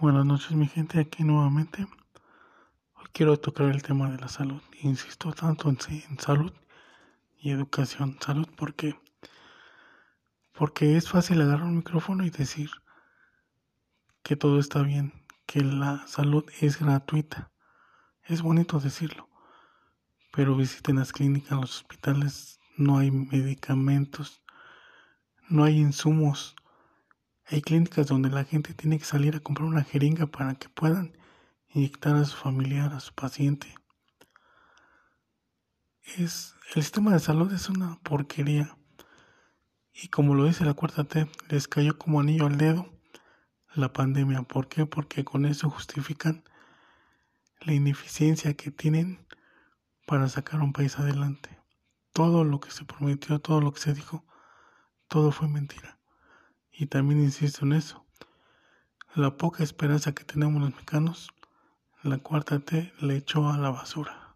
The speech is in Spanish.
Buenas noches mi gente, aquí nuevamente. Hoy quiero tocar el tema de la salud. Insisto tanto en, en salud y educación. Salud porque porque es fácil agarrar un micrófono y decir que todo está bien, que la salud es gratuita. Es bonito decirlo, pero visiten las clínicas, los hospitales, no hay medicamentos, no hay insumos. Hay clínicas donde la gente tiene que salir a comprar una jeringa para que puedan inyectar a su familiar, a su paciente. Es, el sistema de salud es una porquería. Y como lo dice la cuarta T, les cayó como anillo al dedo la pandemia. ¿Por qué? Porque con eso justifican la ineficiencia que tienen para sacar un país adelante. Todo lo que se prometió, todo lo que se dijo, todo fue mentira. Y también insisto en eso. La poca esperanza que tenemos los mexicanos, la cuarta T le echó a la basura.